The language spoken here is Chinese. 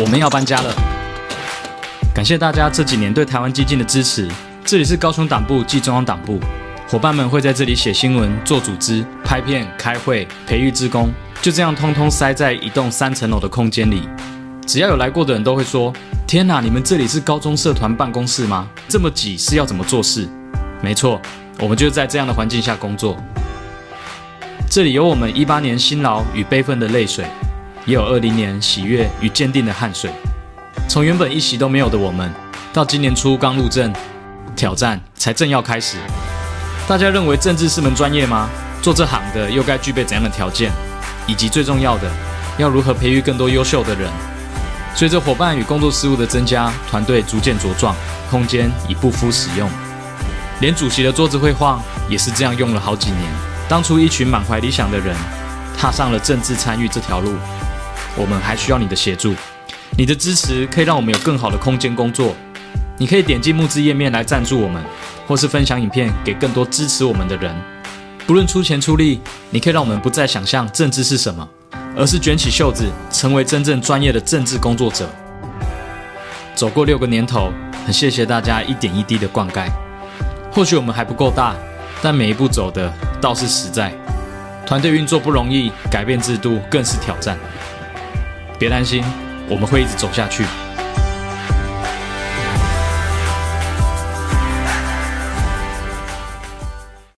我们要搬家了。感谢大家这几年对台湾基进的支持。这里是高雄党部暨中央党部，伙伴们会在这里写新闻、做组织、拍片、开会、培育志工，就这样通通塞在一栋三层楼的空间里。只要有来过的人都会说：“天哪，你们这里是高中社团办公室吗？这么挤是要怎么做事？”没错，我们就在这样的环境下工作。这里有我们一八年辛劳与悲愤的泪水，也有二零年喜悦与坚定的汗水。从原本一席都没有的我们，到今年初刚入阵，挑战才正要开始。大家认为政治是门专业吗？做这行的又该具备怎样的条件？以及最重要的，要如何培育更多优秀的人？随着伙伴与工作事务的增加，团队逐渐茁壮，空间已不敷使用，连主席的桌子会晃，也是这样用了好几年。当初一群满怀理想的人踏上了政治参与这条路，我们还需要你的协助。你的支持可以让我们有更好的空间工作。你可以点击募资页面来赞助我们，或是分享影片给更多支持我们的人。不论出钱出力，你可以让我们不再想象政治是什么，而是卷起袖子成为真正专业的政治工作者。走过六个年头，很谢谢大家一点一滴的灌溉。或许我们还不够大。但每一步走的倒是实在，团队运作不容易，改变制度更是挑战。别担心，我们会一直走下去。